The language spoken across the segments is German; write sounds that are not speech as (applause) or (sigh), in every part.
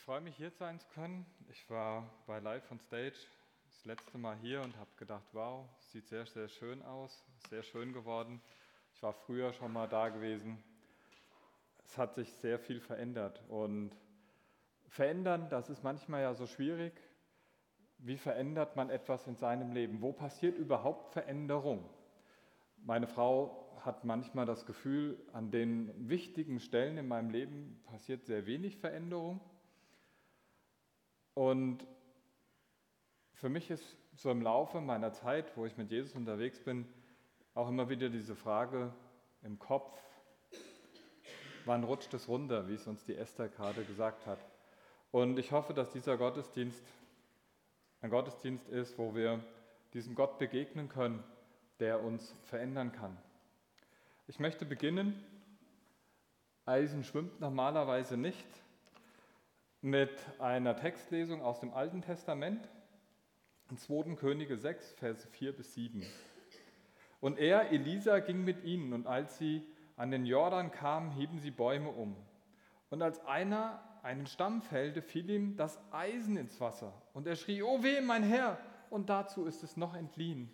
freue mich, hier sein zu können. Ich war bei Live on Stage das letzte Mal hier und habe gedacht, wow, sieht sehr, sehr schön aus, sehr schön geworden. Ich war früher schon mal da gewesen. Es hat sich sehr viel verändert und verändern, das ist manchmal ja so schwierig. Wie verändert man etwas in seinem Leben? Wo passiert überhaupt Veränderung? Meine Frau hat manchmal das Gefühl, an den wichtigen Stellen in meinem Leben passiert sehr wenig Veränderung. Und für mich ist so im Laufe meiner Zeit, wo ich mit Jesus unterwegs bin, auch immer wieder diese Frage im Kopf, wann rutscht es runter, wie es uns die Esther gerade gesagt hat. Und ich hoffe, dass dieser Gottesdienst ein Gottesdienst ist, wo wir diesem Gott begegnen können, der uns verändern kann. Ich möchte beginnen, Eisen schwimmt normalerweise nicht, mit einer Textlesung aus dem Alten Testament, in 2. Könige 6, Verse 4 bis 7. Und er, Elisa, ging mit ihnen, und als sie an den Jordan kamen, hieben sie Bäume um. Und als einer einen Stamm fällte, fiel ihm das Eisen ins Wasser. Und er schrie, oh weh, mein Herr! Und dazu ist es noch entliehen.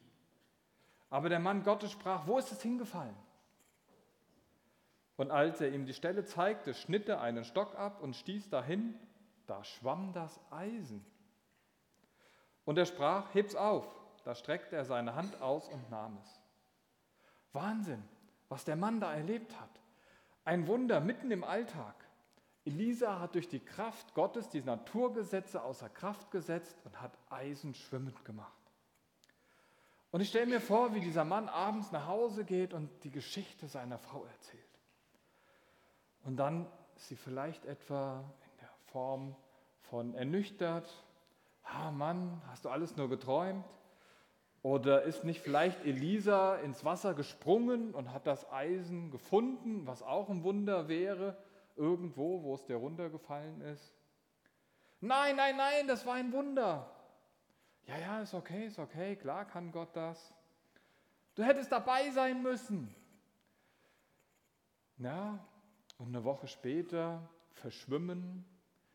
Aber der Mann Gottes sprach, wo ist es hingefallen? Und als er ihm die Stelle zeigte, schnitt er einen Stock ab und stieß dahin da schwamm das Eisen. Und er sprach, heb's auf. Da streckte er seine Hand aus und nahm es. Wahnsinn, was der Mann da erlebt hat. Ein Wunder mitten im Alltag. Elisa hat durch die Kraft Gottes die Naturgesetze außer Kraft gesetzt und hat Eisen schwimmend gemacht. Und ich stelle mir vor, wie dieser Mann abends nach Hause geht und die Geschichte seiner Frau erzählt. Und dann ist sie vielleicht etwa Form von ernüchtert. Ah Mann, hast du alles nur geträumt? Oder ist nicht vielleicht Elisa ins Wasser gesprungen und hat das Eisen gefunden, was auch ein Wunder wäre, irgendwo, wo es der runtergefallen ist? Nein, nein, nein, das war ein Wunder. Ja, ja, ist okay, ist okay, klar kann Gott das. Du hättest dabei sein müssen. Ja, und eine Woche später verschwimmen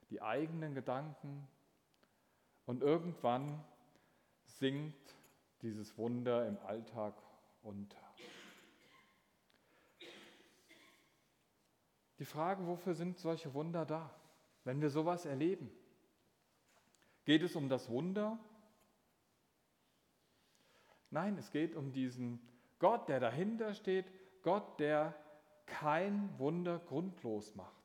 die eigenen Gedanken und irgendwann sinkt dieses Wunder im Alltag unter. Die Frage, wofür sind solche Wunder da, wenn wir sowas erleben? Geht es um das Wunder? Nein, es geht um diesen Gott, der dahinter steht, Gott, der kein Wunder grundlos macht.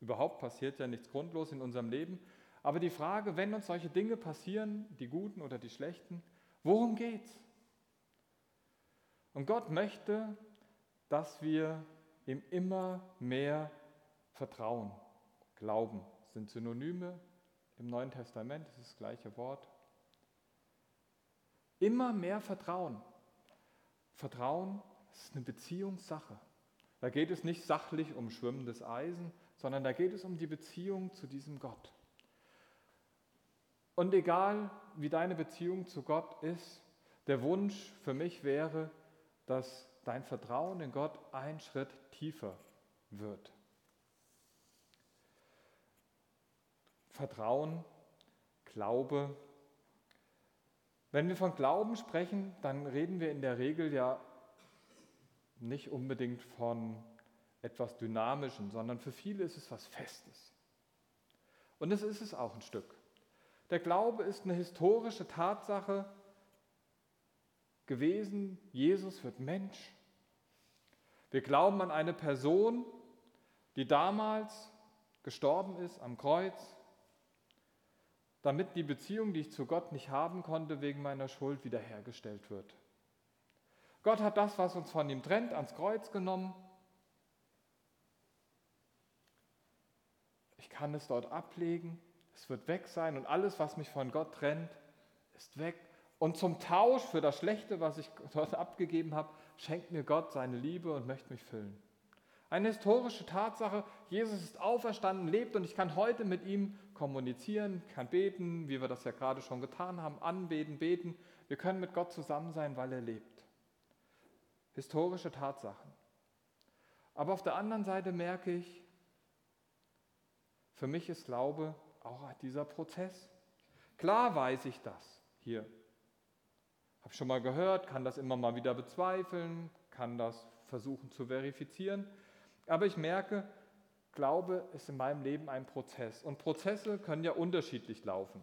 Überhaupt passiert ja nichts grundlos in unserem Leben. Aber die Frage, wenn uns solche Dinge passieren, die guten oder die schlechten, worum geht's? Und Gott möchte, dass wir ihm immer mehr vertrauen. Glauben sind Synonyme im Neuen Testament, das ist das gleiche Wort. Immer mehr Vertrauen. Vertrauen ist eine Beziehungssache. Da geht es nicht sachlich um schwimmendes Eisen, sondern da geht es um die Beziehung zu diesem Gott. Und egal, wie deine Beziehung zu Gott ist, der Wunsch für mich wäre, dass dein Vertrauen in Gott ein Schritt tiefer wird. Vertrauen, Glaube. Wenn wir von Glauben sprechen, dann reden wir in der Regel ja nicht unbedingt von etwas Dynamischen, sondern für viele ist es was Festes. Und das ist es auch ein Stück. Der Glaube ist eine historische Tatsache gewesen. Jesus wird Mensch. Wir glauben an eine Person, die damals gestorben ist am Kreuz, damit die Beziehung, die ich zu Gott nicht haben konnte, wegen meiner Schuld wiederhergestellt wird. Gott hat das, was uns von ihm trennt, ans Kreuz genommen kann es dort ablegen, es wird weg sein und alles, was mich von Gott trennt, ist weg. Und zum Tausch für das Schlechte, was ich (laughs) dort abgegeben habe, schenkt mir Gott seine Liebe und möchte mich füllen. Eine historische Tatsache, Jesus ist auferstanden, lebt und ich kann heute mit ihm kommunizieren, kann beten, wie wir das ja gerade schon getan haben, anbeten, beten. Wir können mit Gott zusammen sein, weil er lebt. Historische Tatsachen. Aber auf der anderen Seite merke ich, für mich ist Glaube auch dieser Prozess. Klar weiß ich das hier. Habe schon mal gehört, kann das immer mal wieder bezweifeln, kann das versuchen zu verifizieren. Aber ich merke, Glaube ist in meinem Leben ein Prozess. Und Prozesse können ja unterschiedlich laufen.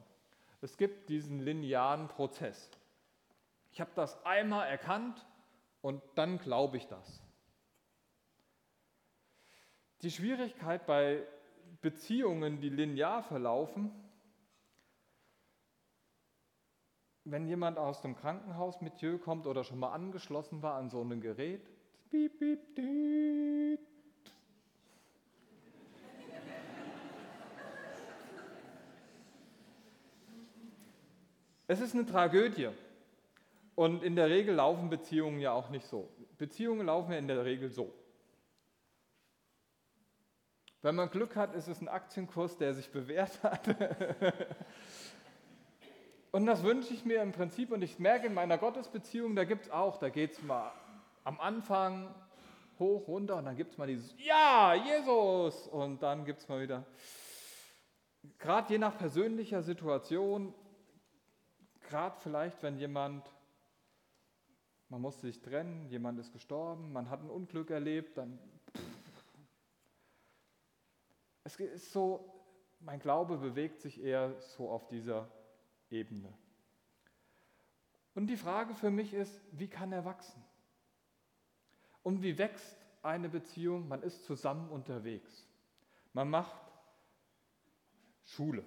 Es gibt diesen linearen Prozess. Ich habe das einmal erkannt und dann glaube ich das. Die Schwierigkeit bei Beziehungen, die linear verlaufen, wenn jemand aus dem Krankenhaus mit Jö kommt oder schon mal angeschlossen war an so ein Gerät, piep, piep, piep, Es ist eine Tragödie. Und in der Regel laufen Beziehungen ja auch nicht so. Beziehungen laufen ja in der Regel so. Wenn man Glück hat, ist es ein Aktienkurs, der sich bewährt hat. (laughs) und das wünsche ich mir im Prinzip und ich merke in meiner Gottesbeziehung, da gibt es auch, da geht es mal am Anfang hoch, runter und dann gibt es mal dieses Ja, Jesus und dann gibt es mal wieder, gerade je nach persönlicher Situation, gerade vielleicht, wenn jemand, man musste sich trennen, jemand ist gestorben, man hat ein Unglück erlebt, dann. Es ist so, mein Glaube bewegt sich eher so auf dieser Ebene. Und die Frage für mich ist, wie kann er wachsen? Und wie wächst eine Beziehung? Man ist zusammen unterwegs. Man macht Schule.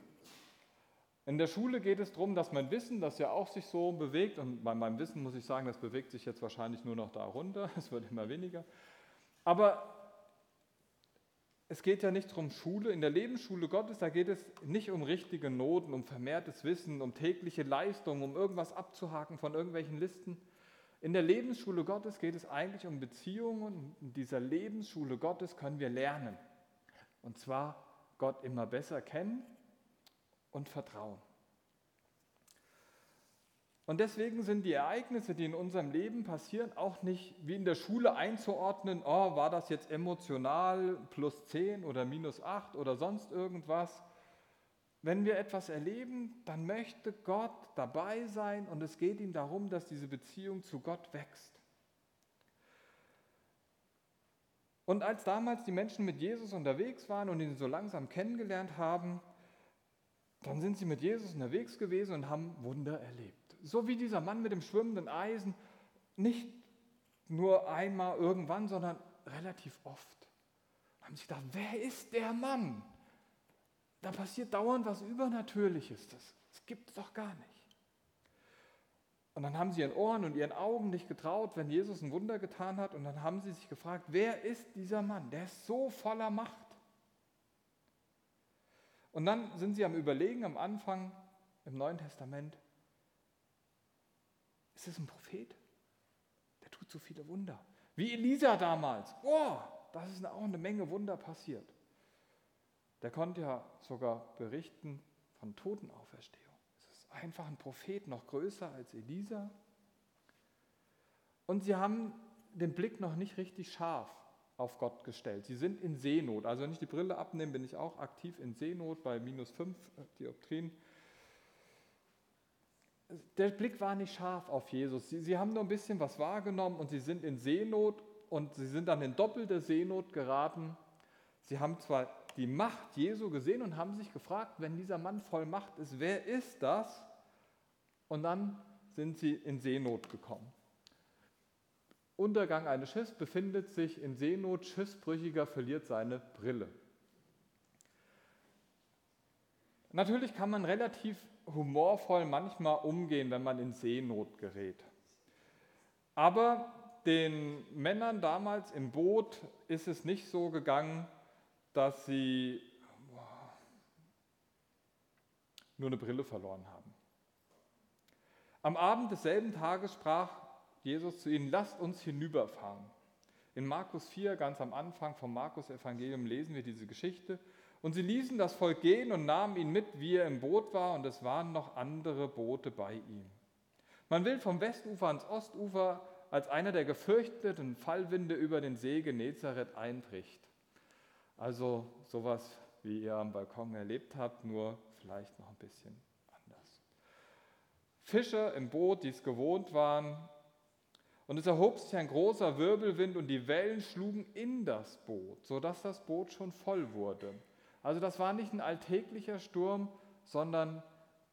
In der Schule geht es darum, dass mein Wissen, das ja auch sich so bewegt, und bei meinem Wissen muss ich sagen, das bewegt sich jetzt wahrscheinlich nur noch da runter, (laughs) es wird immer weniger. Aber es geht ja nicht darum Schule, in der Lebensschule Gottes, da geht es nicht um richtige Noten, um vermehrtes Wissen, um tägliche Leistungen, um irgendwas abzuhaken von irgendwelchen Listen. In der Lebensschule Gottes geht es eigentlich um Beziehungen. In dieser Lebensschule Gottes können wir lernen. Und zwar Gott immer besser kennen und Vertrauen. Und deswegen sind die Ereignisse, die in unserem Leben passieren, auch nicht wie in der Schule einzuordnen, oh, war das jetzt emotional plus 10 oder minus 8 oder sonst irgendwas. Wenn wir etwas erleben, dann möchte Gott dabei sein und es geht ihm darum, dass diese Beziehung zu Gott wächst. Und als damals die Menschen mit Jesus unterwegs waren und ihn so langsam kennengelernt haben, dann sind sie mit Jesus unterwegs gewesen und haben Wunder erlebt. So wie dieser Mann mit dem schwimmenden Eisen, nicht nur einmal irgendwann, sondern relativ oft. Haben sie gedacht, wer ist der Mann? Da passiert dauernd was Übernatürliches. Das, das gibt es doch gar nicht. Und dann haben sie ihren Ohren und ihren Augen nicht getraut, wenn Jesus ein Wunder getan hat. Und dann haben sie sich gefragt, wer ist dieser Mann? Der ist so voller Macht. Und dann sind sie am Überlegen am Anfang im Neuen Testament, ist es ein Prophet? Der tut so viele Wunder. Wie Elisa damals. Oh, da ist auch eine Menge Wunder passiert. Der konnte ja sogar berichten von Totenauferstehung. Es ist einfach ein Prophet, noch größer als Elisa. Und sie haben den Blick noch nicht richtig scharf auf Gott gestellt. Sie sind in Seenot. Also wenn ich die Brille abnehme, bin ich auch aktiv in Seenot bei minus 5 äh, Dioptrien. Der Blick war nicht scharf auf Jesus. Sie, sie haben nur ein bisschen was wahrgenommen und sie sind in Seenot und sie sind dann in doppelte Seenot geraten. Sie haben zwar die Macht Jesu gesehen und haben sich gefragt, wenn dieser Mann voll Macht ist, wer ist das? Und dann sind sie in Seenot gekommen. Untergang eines Schiffs befindet sich in Seenot, Schiffsbrüchiger verliert seine Brille. Natürlich kann man relativ humorvoll manchmal umgehen, wenn man in Seenot gerät. Aber den Männern damals im Boot ist es nicht so gegangen, dass sie nur eine Brille verloren haben. Am Abend desselben Tages sprach Jesus zu ihnen, lasst uns hinüberfahren. In Markus 4, ganz am Anfang vom Markus-Evangelium, lesen wir diese Geschichte. Und sie ließen das Volk gehen und nahmen ihn mit, wie er im Boot war, und es waren noch andere Boote bei ihm. Man will vom Westufer ans Ostufer als einer der gefürchteten Fallwinde über den See Genezareth einbricht. Also sowas, wie ihr am Balkon erlebt habt, nur vielleicht noch ein bisschen anders. Fischer im Boot, die es gewohnt waren, und es erhob sich ein großer Wirbelwind und die Wellen schlugen in das Boot, sodass das Boot schon voll wurde. Also das war nicht ein alltäglicher Sturm, sondern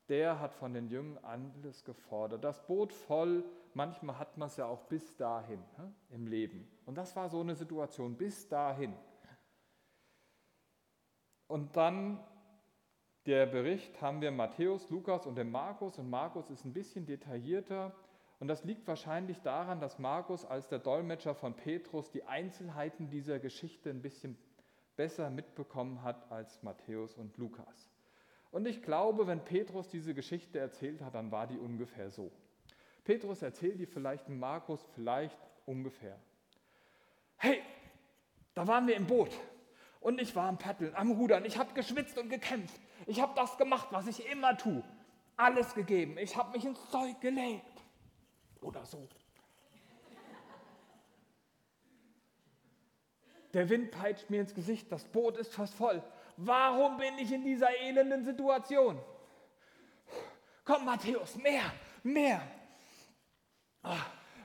der hat von den Jüngern alles gefordert. Das Boot voll, manchmal hat man es ja auch bis dahin im Leben. Und das war so eine Situation, bis dahin. Und dann der Bericht haben wir Matthäus, Lukas und den Markus. Und Markus ist ein bisschen detaillierter. Und das liegt wahrscheinlich daran, dass Markus als der Dolmetscher von Petrus die Einzelheiten dieser Geschichte ein bisschen besser mitbekommen hat als Matthäus und Lukas. Und ich glaube, wenn Petrus diese Geschichte erzählt hat, dann war die ungefähr so. Petrus erzählt die vielleicht Markus vielleicht ungefähr. Hey, da waren wir im Boot und ich war am Paddeln, am Rudern. Ich habe geschwitzt und gekämpft. Ich habe das gemacht, was ich immer tue. Alles gegeben. Ich habe mich ins Zeug gelegt. Oder so. Der Wind peitscht mir ins Gesicht. Das Boot ist fast voll. Warum bin ich in dieser elenden Situation? Komm, Matthäus, mehr, mehr. Ah,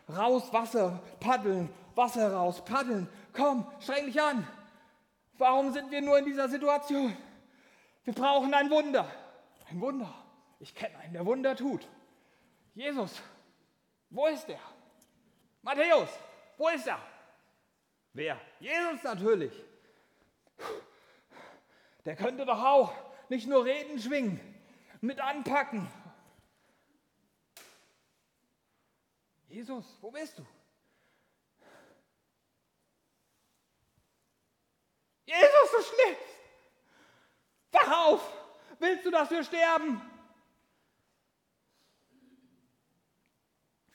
raus, Wasser, paddeln, Wasser raus, paddeln. Komm, streng dich an. Warum sind wir nur in dieser Situation? Wir brauchen ein Wunder. Ein Wunder. Ich kenne einen, der Wunder tut. Jesus, wo ist er? Matthäus, wo ist er? Wer? Jesus natürlich. Der könnte doch auch nicht nur reden schwingen, mit anpacken. Jesus, wo bist du? Jesus, du schläfst. Wach auf. Willst du, dass wir sterben?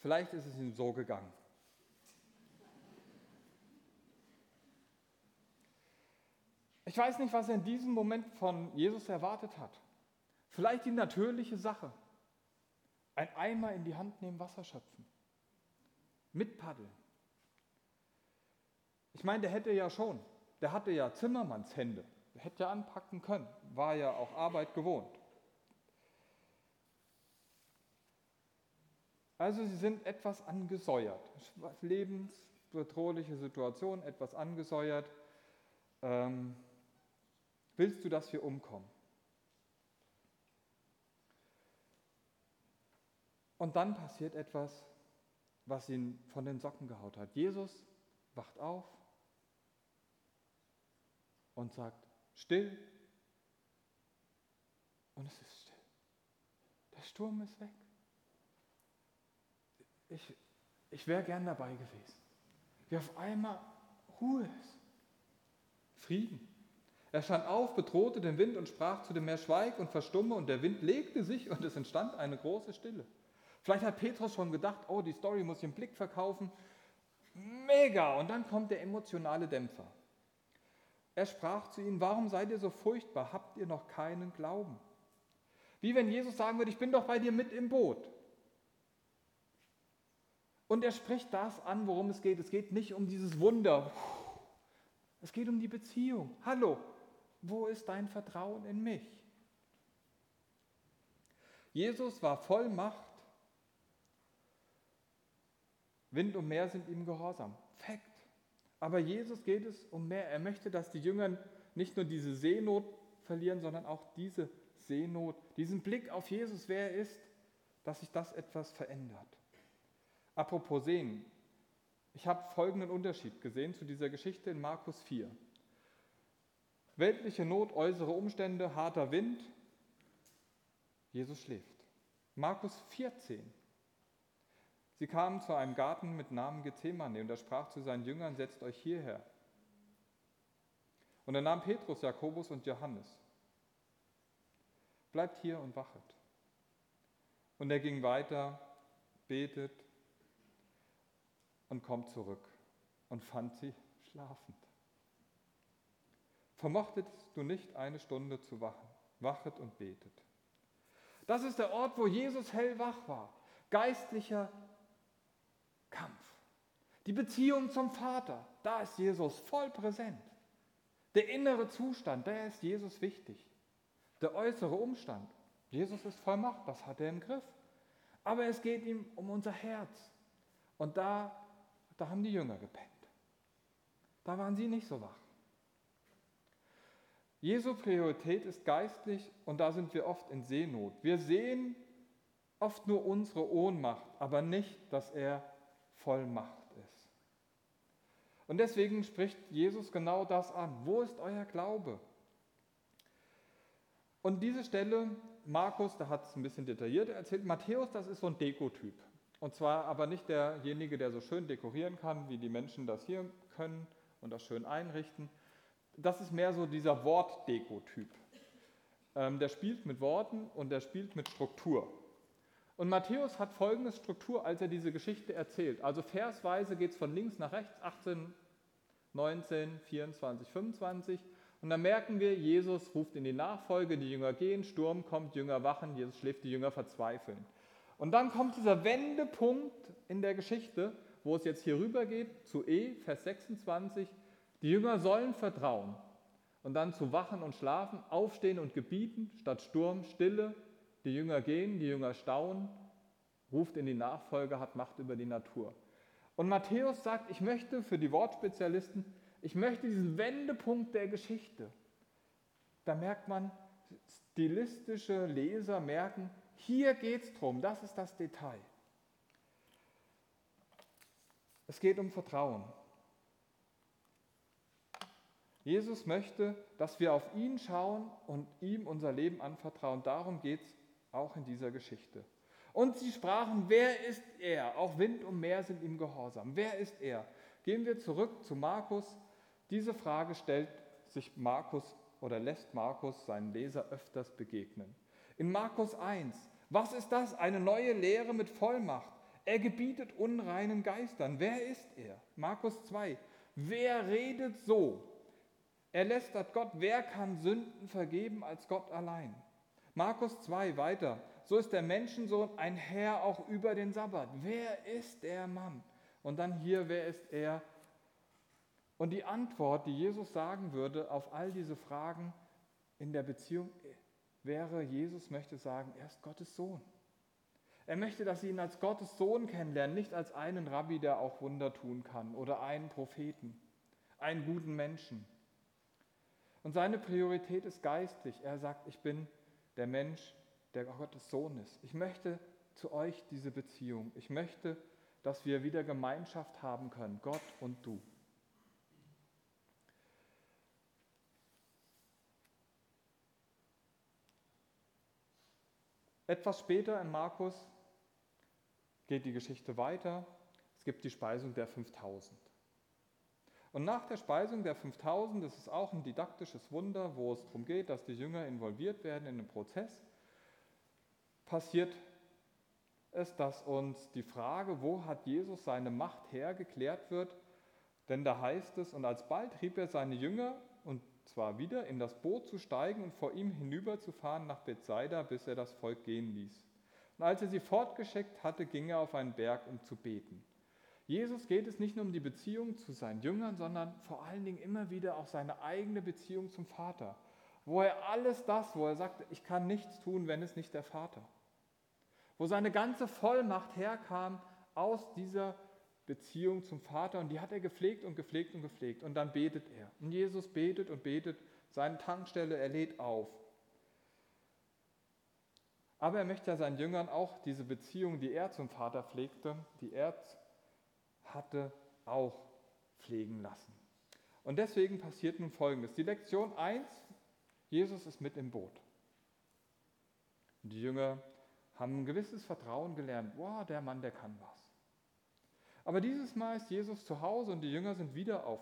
Vielleicht ist es ihm so gegangen. Ich weiß nicht, was er in diesem Moment von Jesus erwartet hat. Vielleicht die natürliche Sache. Ein Eimer in die Hand nehmen, Wasser schöpfen. Mit Paddeln. Ich meine, der hätte ja schon der hatte ja Zimmermannshände. Der hätte ja anpacken können, war ja auch Arbeit gewohnt. Also sie sind etwas angesäuert. Lebensbedrohliche Situation, etwas angesäuert. Ähm, willst du, dass wir umkommen? Und dann passiert etwas, was ihn von den Socken gehaut hat. Jesus wacht auf, und sagt, still. Und es ist still. Der Sturm ist weg. Ich, ich wäre gern dabei gewesen. Wie auf einmal Ruhe ist. Frieden. Er stand auf, bedrohte den Wind und sprach zu dem Meer, schweig und verstumme, und der Wind legte sich und es entstand eine große Stille. Vielleicht hat Petrus schon gedacht, oh, die Story muss ich im Blick verkaufen. Mega! Und dann kommt der emotionale Dämpfer. Er sprach zu ihnen, warum seid ihr so furchtbar? Habt ihr noch keinen Glauben? Wie wenn Jesus sagen würde, ich bin doch bei dir mit im Boot. Und er spricht das an, worum es geht. Es geht nicht um dieses Wunder. Es geht um die Beziehung. Hallo, wo ist dein Vertrauen in mich? Jesus war voll Macht. Wind und Meer sind ihm gehorsam. Fakt. Aber Jesus geht es um mehr. Er möchte, dass die Jünger nicht nur diese Seenot verlieren, sondern auch diese Seenot, diesen Blick auf Jesus, wer er ist, dass sich das etwas verändert. Apropos Sehen. Ich habe folgenden Unterschied gesehen zu dieser Geschichte in Markus 4. Weltliche Not, äußere Umstände, harter Wind. Jesus schläft. Markus 14. Sie kamen zu einem Garten mit Namen Gethsemane und er sprach zu seinen Jüngern, setzt euch hierher. Und er nahm Petrus, Jakobus und Johannes. Bleibt hier und wachet. Und er ging weiter, betet und kommt zurück und fand sie schlafend. Vermochtest du nicht eine Stunde zu wachen? Wachet und betet. Das ist der Ort, wo Jesus hellwach war. Geistlicher Kampf. Die Beziehung zum Vater, da ist Jesus voll präsent. Der innere Zustand, da ist Jesus wichtig. der äußere Umstand. Jesus ist voll Macht, das hat er im Griff. Aber es geht ihm um unser Herz. Und da, da haben die Jünger gepennt. Da waren sie nicht so wach. Jesu Priorität ist geistlich und da sind wir oft in Seenot. Wir sehen oft nur unsere Ohnmacht, aber nicht, dass er voll Macht ist. Und deswegen spricht Jesus genau das an. Wo ist euer Glaube? Und diese Stelle, Markus, da hat es ein bisschen detaillierter erzählt, Matthäus, das ist so ein Dekotyp. Und zwar aber nicht derjenige, der so schön dekorieren kann, wie die Menschen das hier können und das schön einrichten. Das ist mehr so dieser Wortdekotyp. Ähm, der spielt mit Worten und der spielt mit Struktur. Und Matthäus hat folgende Struktur, als er diese Geschichte erzählt. Also versweise geht es von links nach rechts, 18, 19, 24, 25. Und dann merken wir, Jesus ruft in die Nachfolge, die Jünger gehen, Sturm kommt, Jünger wachen, Jesus schläft, die Jünger verzweifeln. Und dann kommt dieser Wendepunkt in der Geschichte, wo es jetzt hier rüber geht, zu E, Vers 26. Die Jünger sollen vertrauen und dann zu wachen und schlafen, aufstehen und gebieten, statt Sturm, Stille. Die Jünger gehen, die Jünger staunen, ruft in die Nachfolge, hat Macht über die Natur. Und Matthäus sagt, ich möchte für die Wortspezialisten, ich möchte diesen Wendepunkt der Geschichte. Da merkt man, stilistische Leser merken, hier geht es drum, das ist das Detail. Es geht um Vertrauen. Jesus möchte, dass wir auf ihn schauen und ihm unser Leben anvertrauen. Darum geht es auch in dieser Geschichte. Und sie sprachen, wer ist er? Auch Wind und Meer sind ihm gehorsam. Wer ist er? Gehen wir zurück zu Markus diese Frage stellt sich Markus oder lässt Markus seinen Leser öfters begegnen. In Markus 1, was ist das? Eine neue Lehre mit Vollmacht. Er gebietet unreinen Geistern. Wer ist er? Markus 2, wer redet so? Er lästert Gott. Wer kann Sünden vergeben als Gott allein? Markus 2 weiter. So ist der Menschensohn ein Herr auch über den Sabbat. Wer ist der Mann? Und dann hier, wer ist er? Und die Antwort, die Jesus sagen würde auf all diese Fragen in der Beziehung, wäre, Jesus möchte sagen, er ist Gottes Sohn. Er möchte, dass sie ihn als Gottes Sohn kennenlernen, nicht als einen Rabbi, der auch Wunder tun kann oder einen Propheten, einen guten Menschen. Und seine Priorität ist geistlich. Er sagt, ich bin der Mensch, der Gottes Sohn ist. Ich möchte zu euch diese Beziehung. Ich möchte, dass wir wieder Gemeinschaft haben können, Gott und du. Etwas später in Markus geht die Geschichte weiter. Es gibt die Speisung der 5000. Und nach der Speisung der 5000, das ist auch ein didaktisches Wunder, wo es darum geht, dass die Jünger involviert werden in den Prozess, passiert es, dass uns die Frage, wo hat Jesus seine Macht her, geklärt wird. Denn da heißt es, und alsbald trieb er seine Jünger zwar wieder in das Boot zu steigen und vor ihm hinüberzufahren nach Bethsaida, bis er das Volk gehen ließ. Und als er sie fortgeschickt hatte, ging er auf einen Berg, um zu beten. Jesus geht es nicht nur um die Beziehung zu seinen Jüngern, sondern vor allen Dingen immer wieder auch seine eigene Beziehung zum Vater, wo er alles das, wo er sagt, ich kann nichts tun, wenn es nicht der Vater, wo seine ganze Vollmacht herkam aus dieser Beziehung zum Vater und die hat er gepflegt und gepflegt und gepflegt und dann betet er. Und Jesus betet und betet seine Tankstelle, er lädt auf. Aber er möchte ja seinen Jüngern auch diese Beziehung, die er zum Vater pflegte, die er hatte, auch pflegen lassen. Und deswegen passiert nun Folgendes. Die Lektion 1, Jesus ist mit im Boot. Die Jünger haben ein gewisses Vertrauen gelernt. Wow, der Mann, der kann was. Aber dieses Mal ist Jesus zu Hause und die Jünger sind wieder auf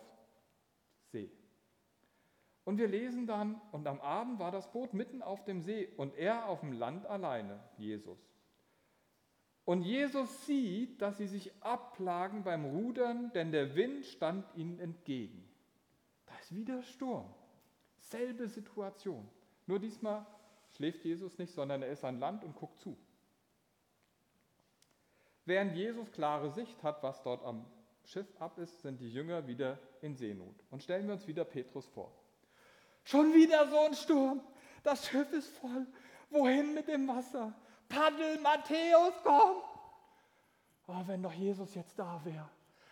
See. Und wir lesen dann, und am Abend war das Boot mitten auf dem See und er auf dem Land alleine, Jesus. Und Jesus sieht, dass sie sich abplagen beim Rudern, denn der Wind stand ihnen entgegen. Da ist wieder Sturm. Selbe Situation. Nur diesmal schläft Jesus nicht, sondern er ist an Land und guckt zu. Während Jesus klare Sicht hat, was dort am Schiff ab ist, sind die Jünger wieder in Seenot. Und stellen wir uns wieder Petrus vor. Schon wieder so ein Sturm. Das Schiff ist voll. Wohin mit dem Wasser? Paddel, Matthäus, komm! Oh, wenn doch Jesus jetzt da wäre.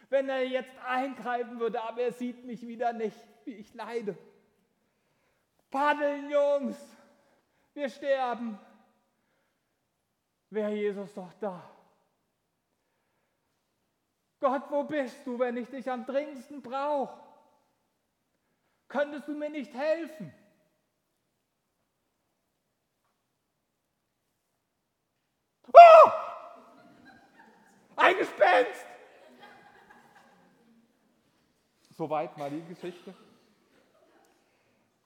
Wenn er jetzt eingreifen würde, aber er sieht mich wieder nicht, wie ich leide. Paddeln, Jungs! Wir sterben. Wäre Jesus doch da. Gott, wo bist du, wenn ich dich am dringendsten brauche? Könntest du mir nicht helfen? Oh! Ein Gespenst! Soweit mal die Geschichte.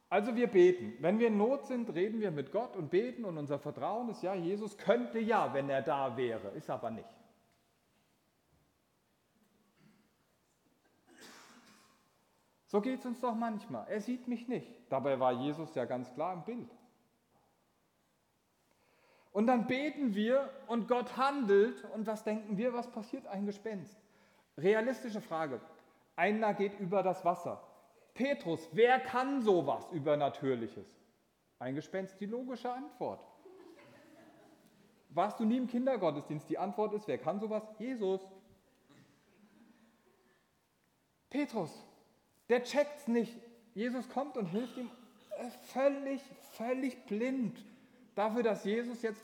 Also wir beten. Wenn wir in Not sind, reden wir mit Gott und beten und unser Vertrauen ist ja, Jesus könnte ja, wenn er da wäre, ist aber nicht. So geht es uns doch manchmal. Er sieht mich nicht. Dabei war Jesus ja ganz klar im Bild. Und dann beten wir und Gott handelt und was denken wir, was passiert? Ein Gespenst. Realistische Frage. Einer geht über das Wasser. Petrus, wer kann sowas Übernatürliches? Ein Gespenst, die logische Antwort. Warst du nie im Kindergottesdienst? Die Antwort ist, wer kann sowas? Jesus. Petrus, der checkt's nicht. Jesus kommt und hilft ihm äh, völlig, völlig blind dafür, dass Jesus jetzt.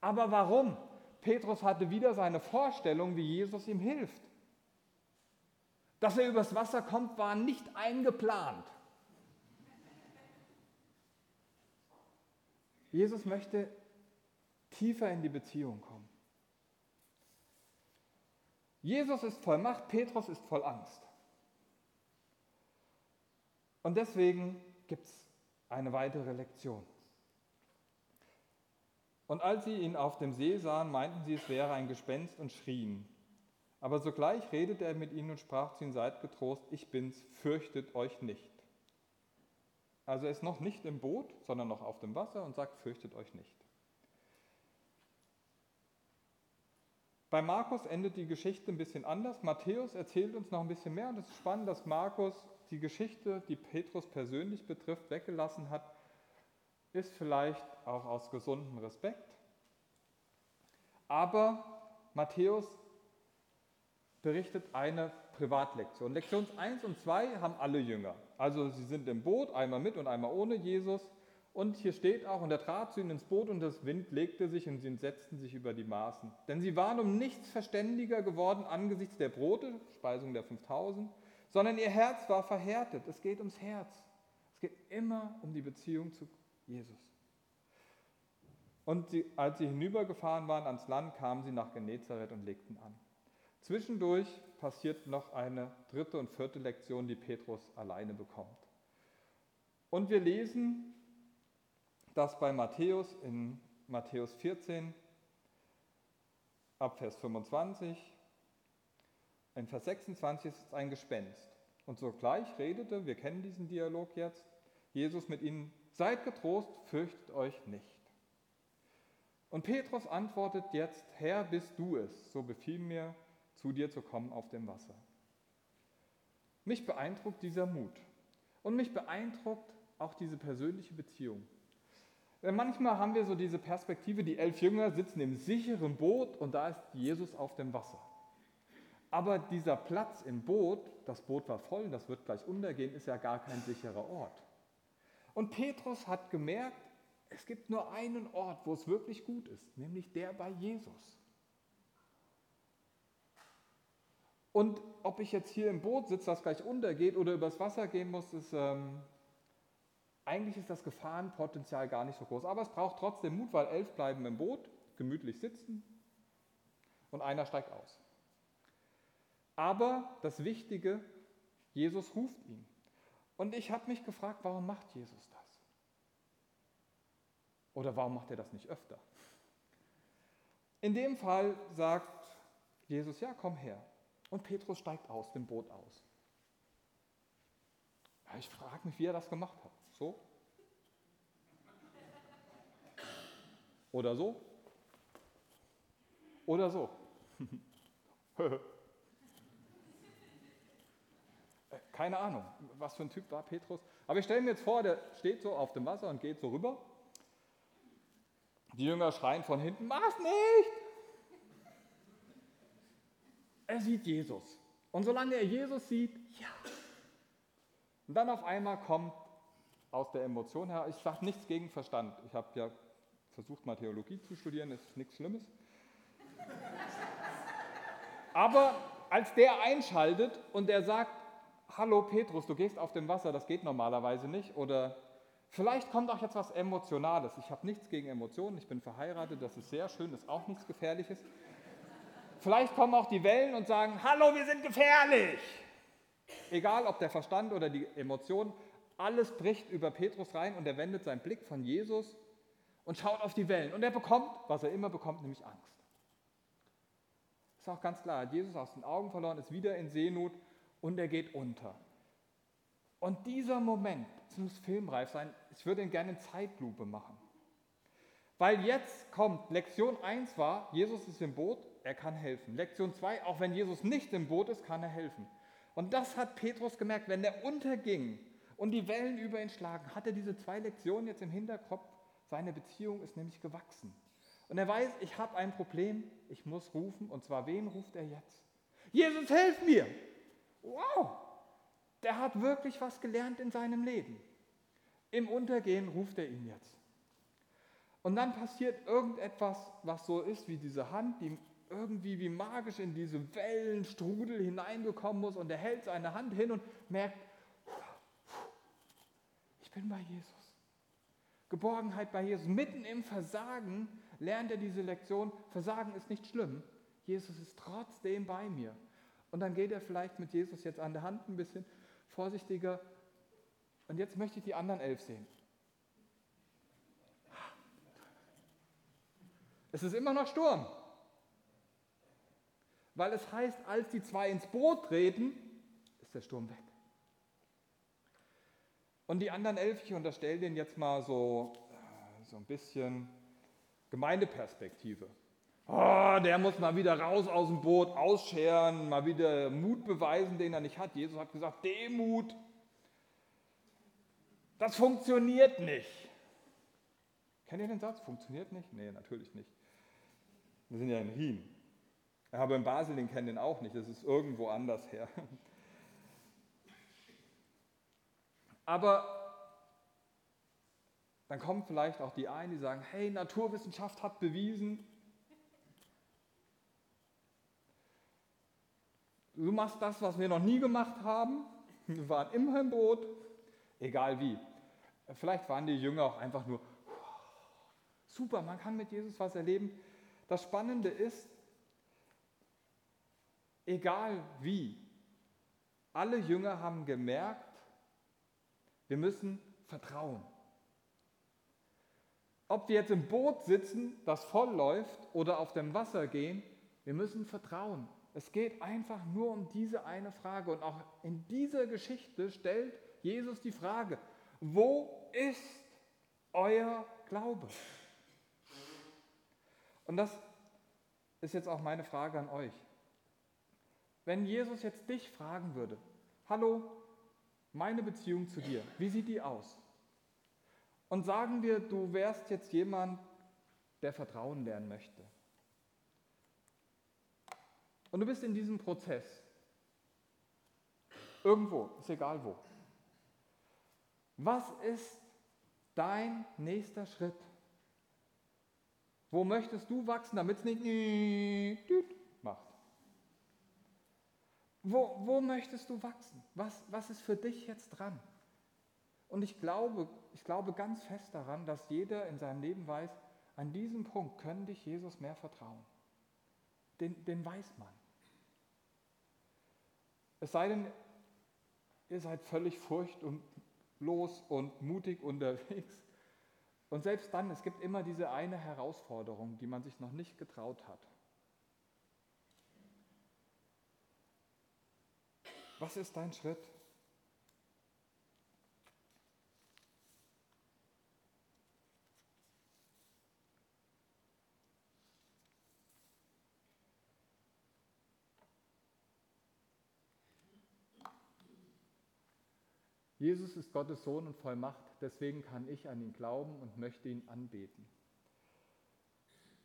Aber warum? Petrus hatte wieder seine Vorstellung, wie Jesus ihm hilft. Dass er übers Wasser kommt, war nicht eingeplant. Jesus möchte tiefer in die Beziehung kommen. Jesus ist voll Macht, Petrus ist voll Angst. Und deswegen gibt es eine weitere Lektion. Und als sie ihn auf dem See sahen, meinten sie, es wäre ein Gespenst und schrien. Aber sogleich redete er mit ihnen und sprach zu ihnen, seid getrost, ich bin's, fürchtet euch nicht. Also er ist noch nicht im Boot, sondern noch auf dem Wasser und sagt, fürchtet euch nicht. Bei Markus endet die Geschichte ein bisschen anders. Matthäus erzählt uns noch ein bisschen mehr und es ist spannend, dass Markus die Geschichte, die Petrus persönlich betrifft, weggelassen hat. Ist vielleicht auch aus gesundem Respekt. Aber Matthäus berichtet eine Privatlektion. Lektion 1 und 2 haben alle Jünger. Also sie sind im Boot, einmal mit und einmal ohne Jesus. Und hier steht auch, und er trat zu ihnen ins Boot und das Wind legte sich und sie setzten sich über die Maßen. Denn sie waren um nichts verständiger geworden angesichts der Brote, Speisung der 5000, sondern ihr Herz war verhärtet. Es geht ums Herz. Es geht immer um die Beziehung zu Jesus. Und sie, als sie hinübergefahren waren ans Land, kamen sie nach Genezareth und legten an. Zwischendurch passiert noch eine dritte und vierte Lektion, die Petrus alleine bekommt. Und wir lesen, dass bei Matthäus in Matthäus 14 ab Vers 25, in Vers 26 ist es ein Gespenst. Und sogleich redete, wir kennen diesen Dialog jetzt, Jesus mit ihnen, seid getrost, fürchtet euch nicht. Und Petrus antwortet jetzt, Herr, bist du es, so befiehl mir, zu dir zu kommen auf dem Wasser. Mich beeindruckt dieser Mut und mich beeindruckt auch diese persönliche Beziehung. Denn manchmal haben wir so diese Perspektive, die elf Jünger sitzen im sicheren Boot und da ist Jesus auf dem Wasser. Aber dieser Platz im Boot, das Boot war voll, das wird gleich untergehen, ist ja gar kein sicherer Ort. Und Petrus hat gemerkt, es gibt nur einen Ort, wo es wirklich gut ist, nämlich der bei Jesus. Und ob ich jetzt hier im Boot sitze, das gleich untergeht oder übers Wasser gehen muss, ist, ähm, eigentlich ist das Gefahrenpotenzial gar nicht so groß. Aber es braucht trotzdem Mut, weil elf bleiben im Boot, gemütlich sitzen und einer steigt aus. Aber das Wichtige, Jesus ruft ihn. Und ich habe mich gefragt, warum macht Jesus das? Oder warum macht er das nicht öfter? In dem Fall sagt Jesus, ja, komm her. Und Petrus steigt aus dem Boot aus. Ja, ich frage mich, wie er das gemacht hat. So? Oder so? Oder so? (laughs) Keine Ahnung, was für ein Typ war Petrus. Aber ich stelle mir jetzt vor, der steht so auf dem Wasser und geht so rüber Die Jünger schreien von hinten, mach's nicht! Er sieht Jesus. Und solange er Jesus sieht, ja. Und dann auf einmal kommt aus der Emotion her, ich sage nichts gegen Verstand. Ich habe ja versucht, mal Theologie zu studieren, ist nichts Schlimmes. Aber als der einschaltet und er sagt, hallo Petrus, du gehst auf dem Wasser, das geht normalerweise nicht. Oder vielleicht kommt auch jetzt was Emotionales. Ich habe nichts gegen Emotionen, ich bin verheiratet, das ist sehr schön, ist auch nichts Gefährliches. Vielleicht kommen auch die Wellen und sagen, hallo, wir sind gefährlich. Egal ob der Verstand oder die Emotionen, alles bricht über Petrus rein und er wendet seinen Blick von Jesus und schaut auf die Wellen. Und er bekommt, was er immer bekommt, nämlich Angst. Ist auch ganz klar, hat Jesus aus den Augen verloren, ist wieder in Seenot und er geht unter. Und dieser Moment, es muss filmreif sein, ich würde ihn gerne in Zeitlupe machen. Weil jetzt kommt, Lektion 1 war, Jesus ist im Boot, er kann helfen. Lektion 2, auch wenn Jesus nicht im Boot ist, kann er helfen. Und das hat Petrus gemerkt, wenn er unterging und die Wellen über ihn schlagen, hat er diese zwei Lektionen jetzt im Hinterkopf. Seine Beziehung ist nämlich gewachsen. Und er weiß, ich habe ein Problem, ich muss rufen. Und zwar, wen ruft er jetzt? Jesus, hilf mir! Wow! Der hat wirklich was gelernt in seinem Leben. Im Untergehen ruft er ihn jetzt. Und dann passiert irgendetwas, was so ist wie diese Hand, die irgendwie wie magisch in diese Wellenstrudel hineingekommen muss und er hält seine Hand hin und merkt, ich bin bei Jesus. Geborgenheit bei Jesus. Mitten im Versagen lernt er diese Lektion, Versagen ist nicht schlimm. Jesus ist trotzdem bei mir. Und dann geht er vielleicht mit Jesus jetzt an der Hand ein bisschen vorsichtiger. Und jetzt möchte ich die anderen elf sehen. Es ist immer noch Sturm. Weil es heißt, als die zwei ins Boot treten, ist der Sturm weg. Und die anderen elf, ich unterstelle denen jetzt mal so, äh, so ein bisschen Gemeindeperspektive. Oh, der muss mal wieder raus aus dem Boot, ausscheren, mal wieder Mut beweisen, den er nicht hat. Jesus hat gesagt, Demut. Das funktioniert nicht. Kennt ihr den Satz? Funktioniert nicht? Nee, natürlich nicht. Wir sind ja in Rien. Aber in Basel, den kennen den auch nicht. Das ist irgendwo anders her. Aber dann kommen vielleicht auch die einen, die sagen, hey, Naturwissenschaft hat bewiesen, du machst das, was wir noch nie gemacht haben. Wir waren immer im Boot, egal wie. Vielleicht waren die Jünger auch einfach nur, super, man kann mit Jesus was erleben. Das Spannende ist, egal wie, alle Jünger haben gemerkt, wir müssen vertrauen. Ob wir jetzt im Boot sitzen, das voll läuft, oder auf dem Wasser gehen, wir müssen vertrauen. Es geht einfach nur um diese eine Frage. Und auch in dieser Geschichte stellt Jesus die Frage, wo ist euer Glaube? Und das ist jetzt auch meine Frage an euch. Wenn Jesus jetzt dich fragen würde, hallo, meine Beziehung zu dir, wie sieht die aus? Und sagen wir, du wärst jetzt jemand, der Vertrauen lernen möchte. Und du bist in diesem Prozess. Irgendwo, ist egal wo. Was ist dein nächster Schritt? Wo möchtest du wachsen, damit es nicht macht? Wo, wo möchtest du wachsen? Was, was ist für dich jetzt dran? Und ich glaube, ich glaube ganz fest daran, dass jeder in seinem Leben weiß, an diesem Punkt können dich Jesus mehr vertrauen. Den, den weiß man. Es sei denn, ihr seid völlig furchtlos und mutig unterwegs. Und selbst dann, es gibt immer diese eine Herausforderung, die man sich noch nicht getraut hat. Was ist dein Schritt? Jesus ist Gottes Sohn und voll Macht, deswegen kann ich an ihn glauben und möchte ihn anbeten.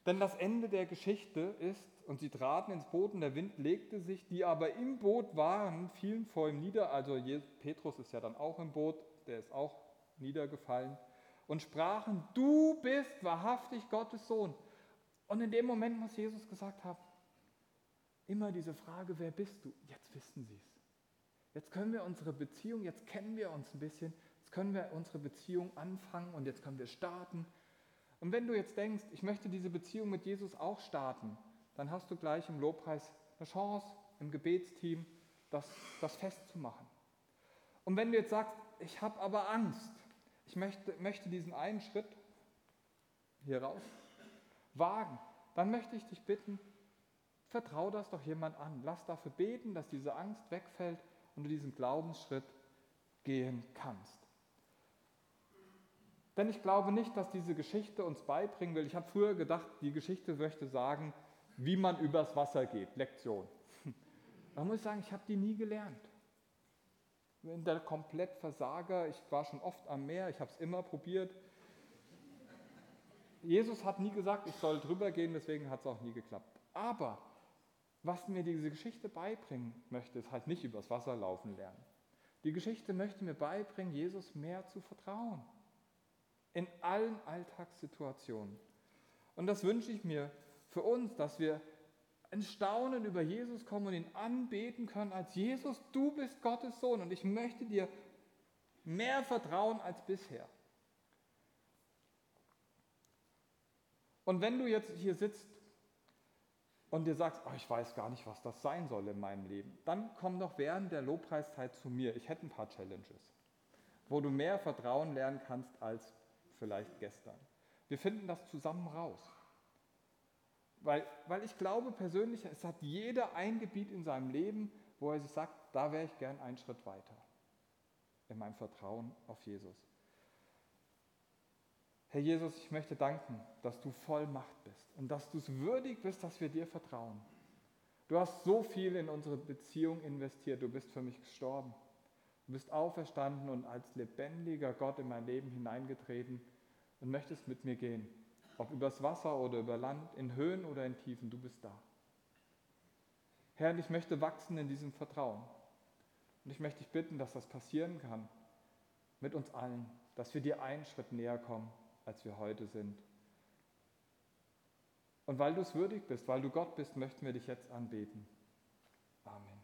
Denn das Ende der Geschichte ist, und sie traten ins Boot und der Wind legte sich, die aber im Boot waren, fielen vor ihm nieder. Also Petrus ist ja dann auch im Boot, der ist auch niedergefallen und sprachen, du bist wahrhaftig Gottes Sohn. Und in dem Moment muss Jesus gesagt haben, immer diese Frage, wer bist du? Jetzt wissen sie es. Jetzt können wir unsere Beziehung, jetzt kennen wir uns ein bisschen, jetzt können wir unsere Beziehung anfangen und jetzt können wir starten. Und wenn du jetzt denkst, ich möchte diese Beziehung mit Jesus auch starten, dann hast du gleich im Lobpreis eine Chance, im Gebetsteam das, das festzumachen. Und wenn du jetzt sagst, ich habe aber Angst, ich möchte, möchte diesen einen Schritt hier raus wagen, dann möchte ich dich bitten, vertraue das doch jemand an. Lass dafür beten, dass diese Angst wegfällt und du diesen Glaubensschritt gehen kannst. Denn ich glaube nicht, dass diese Geschichte uns beibringen will. Ich habe früher gedacht, die Geschichte möchte sagen, wie man übers Wasser geht, Lektion. (laughs) Da muss ich sagen, ich habe die nie gelernt. Ich bin der Komplettversager. Ich war schon oft am Meer, ich habe es immer probiert. Jesus hat nie gesagt, ich soll drüber gehen, deswegen hat es auch nie geklappt. Aber was mir diese Geschichte beibringen möchte, ist halt nicht übers Wasser laufen lernen. Die Geschichte möchte mir beibringen, Jesus mehr zu vertrauen. In allen Alltagssituationen. Und das wünsche ich mir für uns, dass wir in Staunen über Jesus kommen und ihn anbeten können als Jesus, du bist Gottes Sohn und ich möchte dir mehr vertrauen als bisher. Und wenn du jetzt hier sitzt und dir sagst, oh, ich weiß gar nicht, was das sein soll in meinem Leben, dann komm doch während der Lobpreiszeit zu mir. Ich hätte ein paar Challenges, wo du mehr Vertrauen lernen kannst als vielleicht gestern. Wir finden das zusammen raus. Weil, weil ich glaube persönlich, es hat jeder ein Gebiet in seinem Leben, wo er sich sagt, da wäre ich gern einen Schritt weiter in meinem Vertrauen auf Jesus. Herr Jesus, ich möchte danken, dass du voll Macht bist und dass du es würdig bist, dass wir dir vertrauen. Du hast so viel in unsere Beziehung investiert, du bist für mich gestorben. Du bist auferstanden und als lebendiger Gott in mein Leben hineingetreten und möchtest mit mir gehen. Ob übers Wasser oder über Land, in Höhen oder in Tiefen, du bist da. Herr, ich möchte wachsen in diesem Vertrauen. Und ich möchte dich bitten, dass das passieren kann mit uns allen, dass wir dir einen Schritt näher kommen, als wir heute sind. Und weil du es würdig bist, weil du Gott bist, möchten wir dich jetzt anbeten. Amen.